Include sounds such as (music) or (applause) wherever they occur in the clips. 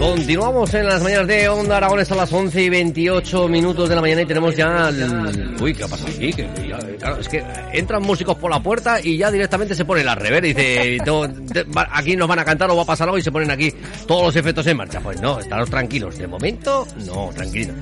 Continuamos en las mañanas de Onda Aragones a las 11 y 28 minutos de la mañana y tenemos ya el... Uy, ¿qué ha pasado aquí? Que es que entran músicos por la puerta y ya directamente se pone la rever y dice, "Tengo- te- va- aquí nos van a cantar o va a pasar algo y se ponen aquí todos los efectos en marcha. Pues no, estaros tranquilos. De momento, no, tranquilos.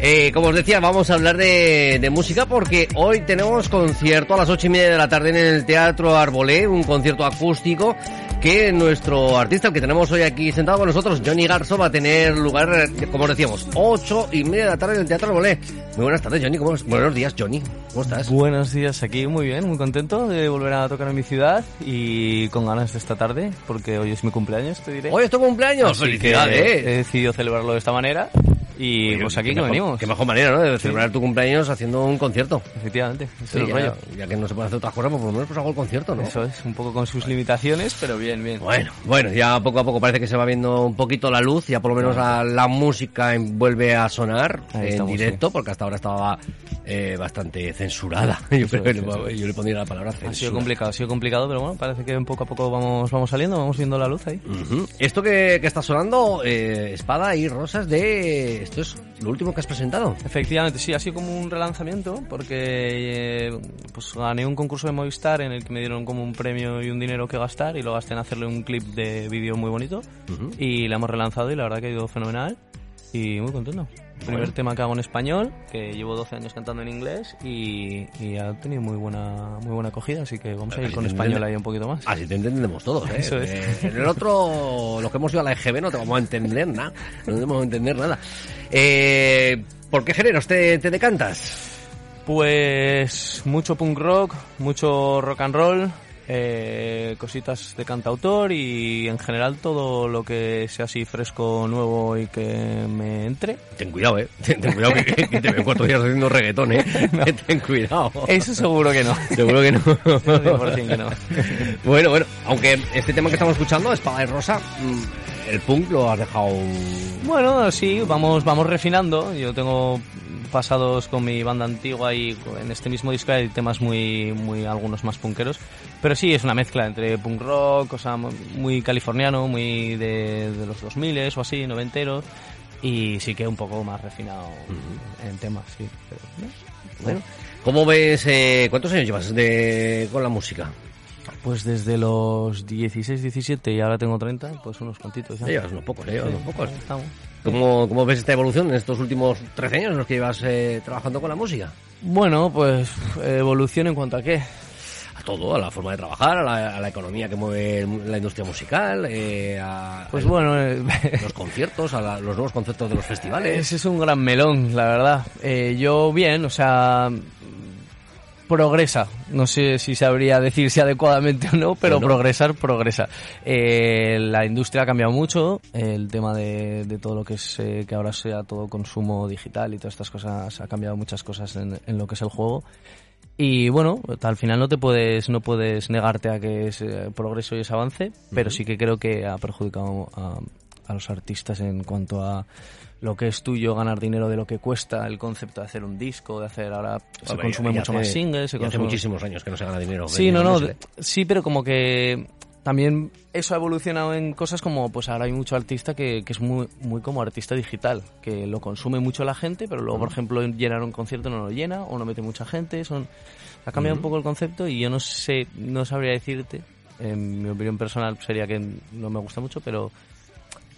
Eh, como os decía, vamos a hablar de, de música porque hoy tenemos concierto a las ocho y media de la tarde en el Teatro Arbolé, un concierto acústico que nuestro artista, el que tenemos hoy aquí sentado con nosotros, Johnny Garzo, va a tener lugar, como os decíamos, ocho y media de la tarde en el Teatro Arbolé. Muy buenas tardes, Johnny. ¿Cómo, buenos días, Johnny. ¿Cómo estás? Buenos días, aquí muy bien, muy contento de volver a tocar en mi ciudad y con ganas de esta tarde, porque hoy es mi cumpleaños, te diré. Hoy es tu cumpleaños. Así que Felicidades. he decidido celebrarlo de esta manera y Oye, pues aquí que mejor- venimos. Qué mejor manera, ¿no? De celebrar tu cumpleaños haciendo un concierto. Efectivamente, Sí, es ya, rollo. ya que no se puede hacer otras cosas, pues por lo menos pues hago el concierto, ¿no? Eso es, un poco con sus limitaciones, pero bien, bien. Bueno, bueno, ya poco a poco parece que se va viendo un poquito la luz, ya por lo menos la, la música vuelve a sonar Ahí en estamos, directo, porque hasta ahora estaba eh, bastante censurada. (laughs) Yo Eso creo eso yo le pondría la palabra Ha sido censura. complicado, ha sido complicado, pero bueno, parece que poco a poco vamos, vamos saliendo, vamos viendo la luz ahí. Esto que, que está sonando, eh, Espada y Rosas de... Esto es lo último que has presentado. Efectivamente, sí, ha sido como un relanzamiento porque eh, pues gané un concurso de Movistar en el que me dieron como un premio y un dinero que gastar y lo gasté en hacerle un clip de vídeo muy bonito Ujú. y la hemos relanzado y la verdad que ha ido fenomenal y muy contento. Primer Bueno. tema que hago en español, que llevo 12 años cantando en inglés y, y ha tenido muy buena muy buena acogida, así que vamos a ir Así con español ahí un poquito más. Así te entendemos todos, ¿eh? Eso es. Eh, en el otro, los que hemos ido a la EGB no te vamos a entender nada. No te vamos a entender nada. Eh, ¿Por qué géneros te, te decantas? Pues mucho punk rock, mucho rock and roll, eh, cositas de cantautor y en general todo lo que sea así fresco, nuevo y que me entre. Ten cuidado, eh. Ten, (laughs) ten cuidado que, que te veo cuatro días haciendo reggaetón, eh. (laughs) (laughs) Ten cuidado. Eso seguro que no. Seguro que no. 100% que no. Bueno, bueno, aunque este tema que estamos escuchando, Espada y Rosa, mm, el punk lo has dejado... Bueno, sí, vamos, vamos refinando. Yo tengo pasados con mi banda antigua y en este mismo disco hay temas muy, muy algunos más punkeros. Pero sí, es una mezcla entre punk rock, cosa muy californiano, muy de, de los 2000 o así, noventeros. Y sí que un poco más refinado en temas, sí. Pero, ¿no? Bueno, ¿cómo ves, eh, cuántos años llevas de, con la música? Pues desde los 16, 17 y ahora tengo 30, pues unos cuantitos ya. Llevas unos pocos, eh, llevas Sí, unos pocos. estamos. ¿Cómo, ¿Cómo ves esta evolución en estos últimos 13 años en los que llevas eh, trabajando con la música? Bueno, pues evolución en cuanto a qué. A todo, a la forma de trabajar, a la, a la economía que mueve la industria musical, eh, a, Pues bueno, eh, (laughs) los (laughs) conciertos, a la- los nuevos conceptos de los festivales. ese es un gran melón, la verdad. Eh, yo bien, o sea, progresa. No sé si sabría decir si adecuadamente o no, pero Bueno. progresar, progresa. Eh, la industria ha cambiado mucho, el tema de, de todo lo que es eh, que ahora sea todo consumo digital y todas estas cosas, ha cambiado muchas cosas en, en lo que es el juego. Y bueno, al final no te puedes, no puedes negarte a que es eh, progreso y es avance, pero sí que creo que ha perjudicado a, a los artistas en cuanto a lo que es tuyo, ganar dinero de lo que cuesta, el concepto de hacer un disco, de hacer ahora se Hombre, consume mucho hace- más singles, se y hace consume- muchísimos años que no se gana dinero. Sí, no, no, sí, pero como que también eso ha evolucionado en cosas como, pues ahora hay mucho artista que, que es muy, muy como artista digital, que lo consume mucho la gente, pero luego, por ejemplo, llenar un concierto no lo llena o no mete mucha gente. Son, ha cambiado un poco el concepto y yo no sé, no sabría decirte, en mi opinión personal sería que no me gusta mucho, pero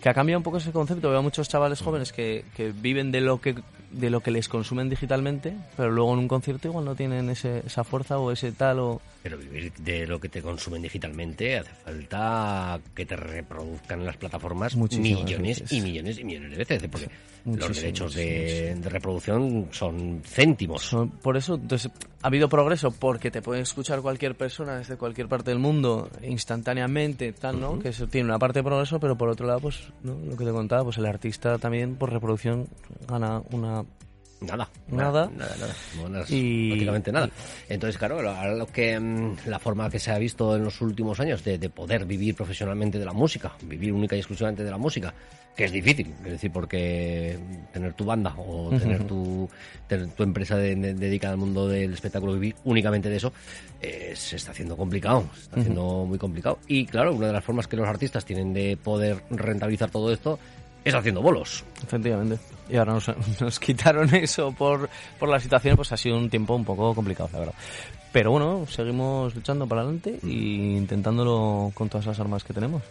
que ha cambiado un poco ese concepto. Veo a muchos chavales jóvenes que, que viven de lo que de lo que les consumen digitalmente, pero luego en un concierto igual no tienen ese, esa fuerza o ese tal o... Pero vivir de lo que te consumen digitalmente hace falta que te reproduzcan en las plataformas Muchísimas millones veces. y millones y millones de veces, porque (laughs) los derechos de, de reproducción son céntimos. Son- por eso, entonces, ha habido progreso porque te puede escuchar cualquier persona desde cualquier parte del mundo instantáneamente, tal, ¿no? Que eso tiene una parte de progreso, pero por otro lado, pues, ¿no? Lo que te contaba, pues el artista también por reproducción gana una... Nada, Nada. nada, nada. Ganas Y- prácticamente nada. Entonces, claro, lo- ahora lo que mm, la forma que se ha visto en los últimos años de, de poder vivir profesionalmente de la música, vivir única y exclusivamente de la música, que es difícil, es decir, porque tener tu banda o tener tu, tener tu empresa de- de- dedicada al mundo del espectáculo, vivir únicamente de eso, eh, se está haciendo complicado, se está haciendo muy complicado. Y claro, una de las formas que los artistas tienen de poder rentabilizar todo esto es haciendo bolos. Efectivamente. Y ahora nos, (laughs) nos quitaron eso por, por la situación, pues ha sido un tiempo un poco complicado, la verdad. Pero bueno, seguimos luchando para adelante e intentándolo con todas las armas que tenemos.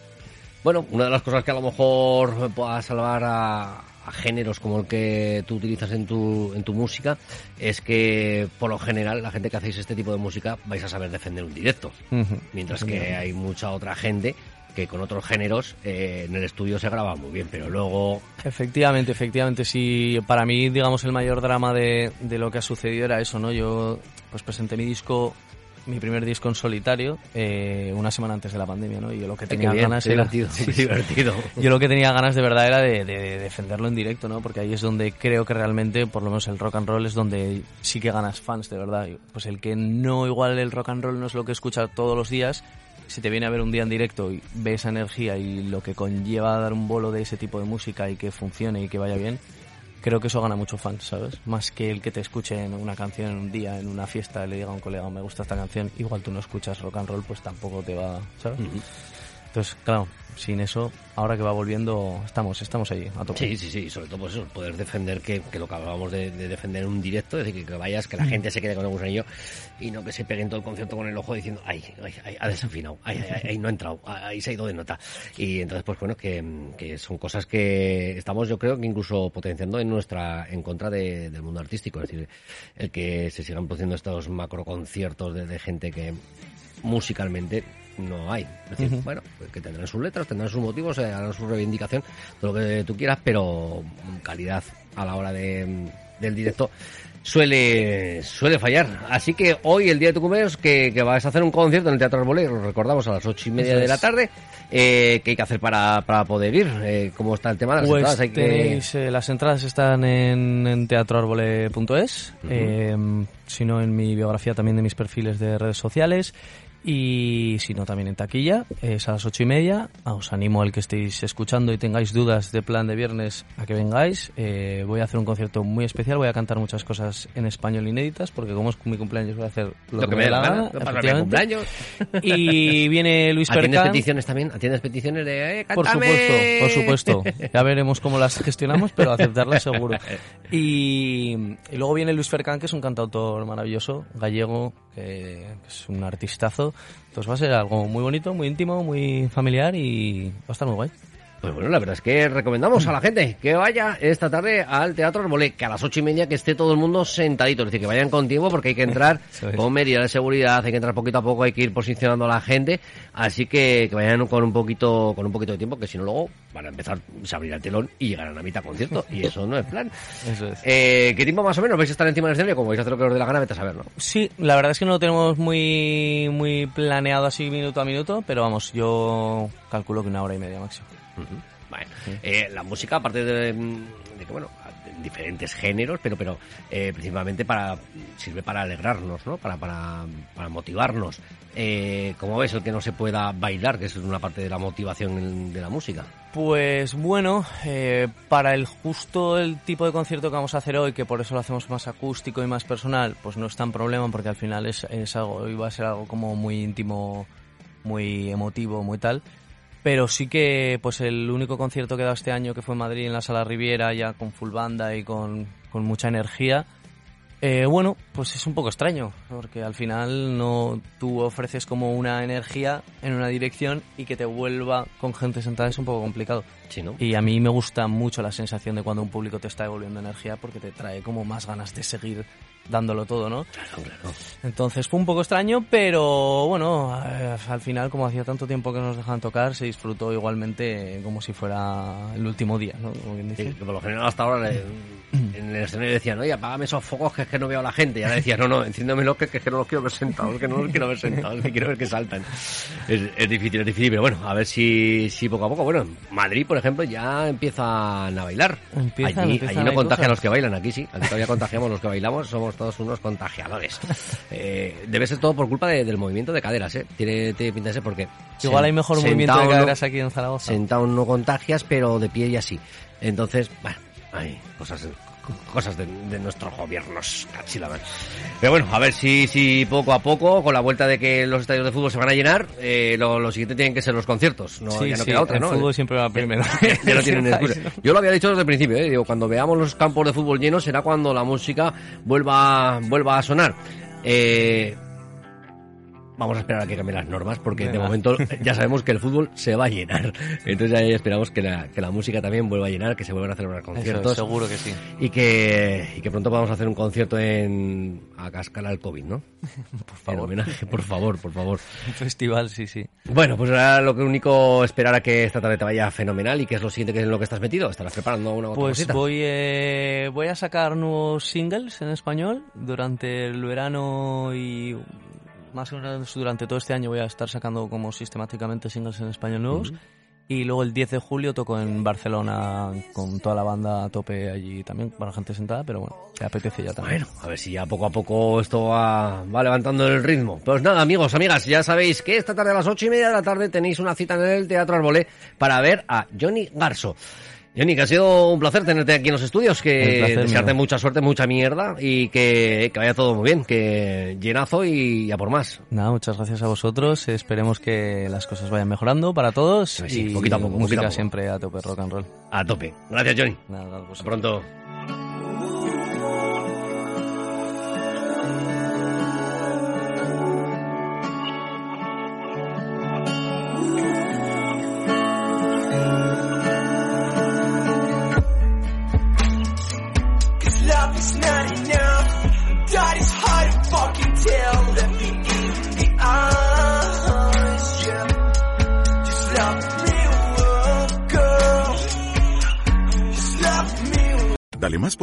Bueno, una de las cosas que a lo mejor pueda salvar a, a géneros como el que tú utilizas en tu, en tu música es que, por lo general, la gente que hacéis este tipo de música vais a saber defender un directo. Mientras que hay mucha otra gente que con otros géneros eh, en el estudio se graba muy bien, pero luego Efectivamente, efectivamente. Sí, para mí, digamos, el mayor drama de, de lo que ha sucedido era eso, ¿no? Yo, pues presenté mi disco, mi primer disco en solitario, eh, una semana antes de la pandemia, ¿no? Y yo lo que tenía bien, ganas era... divertido, (laughs) Sí, divertido. Yo lo que tenía ganas de verdad era de, de defenderlo en directo, ¿no? Porque ahí es donde creo que realmente, por lo menos el rock and roll es donde sí que ganas fans, de verdad. Pues el que no igual el rock and roll no es lo que escucha todos los días, si te viene a ver un día en directo y ve esa energía y lo que conlleva dar un bolo de ese tipo de música y que funcione y que vaya bien, creo que eso gana mucho fans, ¿sabes? Más que el que te escuche en una canción en un día, en una fiesta, y le diga a un colega, me gusta esta canción, igual tú no escuchas rock and roll, pues tampoco te va, ¿sabes? Entonces, claro, sin eso, ahora que va volviendo, estamos, estamos ahí, a tope. Sí, sí, sí, sobre todo pues eso, poder defender que, que lo que hablábamos de, de defender en un directo, es decir, que, que vayas, que la Mm. gente se quede con el gusanillo y no que se peguen todo el concierto con el ojo diciendo, ay, ay, ay, ha desafinado, ay, ay, ay, no ha entrado, ahí se ha ido de nota. Y entonces, pues bueno, que, que son cosas que estamos, yo creo que incluso potenciando en nuestra, en contra de- del mundo artístico, es decir, el que se sigan produciendo estos macro conciertos de, de gente que musicalmente no hay. Es decir, bueno, pues que tendrán sus letras, tendrán sus motivos, eh, harán su reivindicación, todo lo que tú quieras, pero calidad a la hora de, del directo suele suele fallar. Así que hoy, el día de tu cumpleaños, que, que vas a hacer un concierto en el Teatro Arbolé, lo recordamos a las ocho y media de la tarde, eh, ¿qué hay que hacer para, para poder ir? Eh, ¿Cómo está el tema de las Pues entradas? Hay que... eh, las entradas están en, en teatroarbole.es, eh, si no en mi biografía también de mis perfiles de redes sociales y si no también en taquilla, es a las ocho y media. Ah, Os animo al que estéis escuchando y tengáis dudas de plan de viernes a que vengáis. Eh, voy a hacer un concierto muy especial, voy a cantar muchas cosas en español inéditas porque como es mi cumpleaños voy a hacer lo, lo que me dé la gana, para mi efectivamente. cumpleaños. Y viene Luis ¿Atiendes Percan. peticiones también? ¿Atiendes peticiones de... Eh, Por supuesto, por supuesto. Ya veremos cómo las gestionamos, pero aceptarlas seguro. (laughs) Y, y luego viene Luis Fercán, que es un cantautor maravilloso, gallego, que es un artistazo. Entonces va a ser algo muy bonito, muy íntimo, muy familiar y va a estar muy guay. Pues bueno, la verdad es que recomendamos a la gente que vaya esta tarde al Teatro Arbolé, que a las ocho y media que esté todo el mundo sentadito, es decir, que vayan con tiempo porque hay que entrar (laughs) con medidas de seguridad, hay que entrar poquito a poco, hay que ir posicionando a la gente, así que, que vayan con un poquito con un poquito de tiempo, que si no luego van a empezar, se abrirá el telón y llegarán a mitad concierto, y eso no es plan. (laughs) Eso es. Eh, ¿Qué tiempo más o menos vais a estar encima del escenario? Como vais a hacer lo que os dé la gana, vete a saber, ¿no? Sí, la verdad es que no lo tenemos muy, muy planeado así minuto a minuto, pero vamos, yo calculo que una hora y media máximo. Eh, la música, aparte de, de que, bueno, diferentes géneros, pero, pero eh, principalmente para sirve para alegrarnos, ¿no? Para, para, para motivarnos. Eh, ¿Cómo ves el que no se pueda bailar, que es una parte de la motivación de la música? Pues bueno, eh, para el justo el tipo de concierto que vamos a hacer hoy, que por eso lo hacemos más acústico y más personal, pues no es tan problema porque al final es, es algo, iba a ser algo como muy íntimo muy emotivo, muy tal. Pero sí que pues el único concierto que he dado este año que fue en Madrid en la Sala Riviera ya con full banda y con, con mucha energía. Eh, bueno, pues es un poco extraño, porque al final no tú ofreces como una energía en una dirección y que te vuelva con gente sentada es un poco complicado. Sí, ¿no? Y a mí me gusta mucho la sensación de cuando un público te está devolviendo energía porque te trae como más ganas de seguir dándolo todo, ¿no? Claro, claro. Entonces fue un poco extraño, pero bueno, eh, al final como hacía tanto tiempo que nos dejaban tocar, se disfrutó igualmente como si fuera el último día, ¿no? Como quien Sí, dice. que por lo general hasta ahora (clears throat) en el escenario decían, oye, apágame esos focos que es que no veo a la gente. Y ahora decías, no, no, enciéndamelos que, que es que no los quiero ver sentados, que no los quiero ver sentados, que quiero ver que saltan. Es, es difícil, es difícil, pero bueno, a ver si, si poco a poco, bueno, en Madrid, por ejemplo, ya empiezan a bailar. Empiezan, allí, empiezan allí a no contagian cosas. los que bailan, aquí sí, aquí todavía contagiamos los que bailamos, somos todos unos contagiadores. (laughs) Eh, debe ser todo por culpa de- del movimiento de caderas, ¿eh? Tiene, tiene pinta de ser porque... Igual hay mejor movimiento de sentado no- caderas aquí en Zaragoza. Sentado no contagias, pero de pie y así. Entonces, bueno, hay cosas, cosas de, de nuestros gobiernos, cachilaban. Pero bueno, a ver si, si poco a poco, con la vuelta de que los estadios de fútbol se van a llenar, eh, lo, lo siguiente tienen que ser los conciertos. No, Sí, ya no sí, queda otra, el ¿no? fútbol siempre va (laughs) primero. (laughs) ya no tienen (laughs) Que excusa. sepáis, ¿no? Yo lo había dicho desde el principio, ¿eh? Digo, cuando veamos los campos de fútbol llenos será cuando la música vuelva, vuelva a sonar. Eh, vamos a esperar a que cambien las normas porque de momento ya sabemos que el fútbol se va a llenar. Entonces ahí esperamos que la, que la música también vuelva a llenar, que se vuelvan a celebrar Eso, conciertos seguro que sí. y que, y que pronto podamos hacer un concierto en a cascar al COVID, ¿no? (laughs) Por favor. homenaje, por favor, por favor. Un festival, sí, sí. Bueno, pues ahora lo que único esperar a que esta tarde te vaya fenomenal y que es lo siguiente que es en lo que estás metido. ¿Estarás preparando una otra Pues cosita? voy, eh, voy a sacar nuevos singles en español durante el verano y más o menos durante todo este año voy a estar sacando como sistemáticamente singles en español nuevos. Y luego el 10 de julio toco en Barcelona con toda la banda a tope allí también, para gente sentada, pero bueno, te apetece ya también. Bueno, a ver si ya poco a poco esto va, va levantando el ritmo. Pues nada, amigos, amigas, ya sabéis que esta tarde a las ocho y media de la tarde tenéis una cita en el Teatro Arbolé para ver a Johnny Garso. Johnny, que ha sido un placer tenerte aquí en los estudios, que placer desearte mucha suerte, mucha mierda y que, que vaya todo muy bien, que llenazo y a por más. Nada, muchas gracias a vosotros. Esperemos que las cosas vayan mejorando para todos. Sí, y poquito a poco, poquito música a poco. siempre a tope rock and roll. A tope. Gracias, Johnny. Nada, nada, Hasta vosotros. pronto.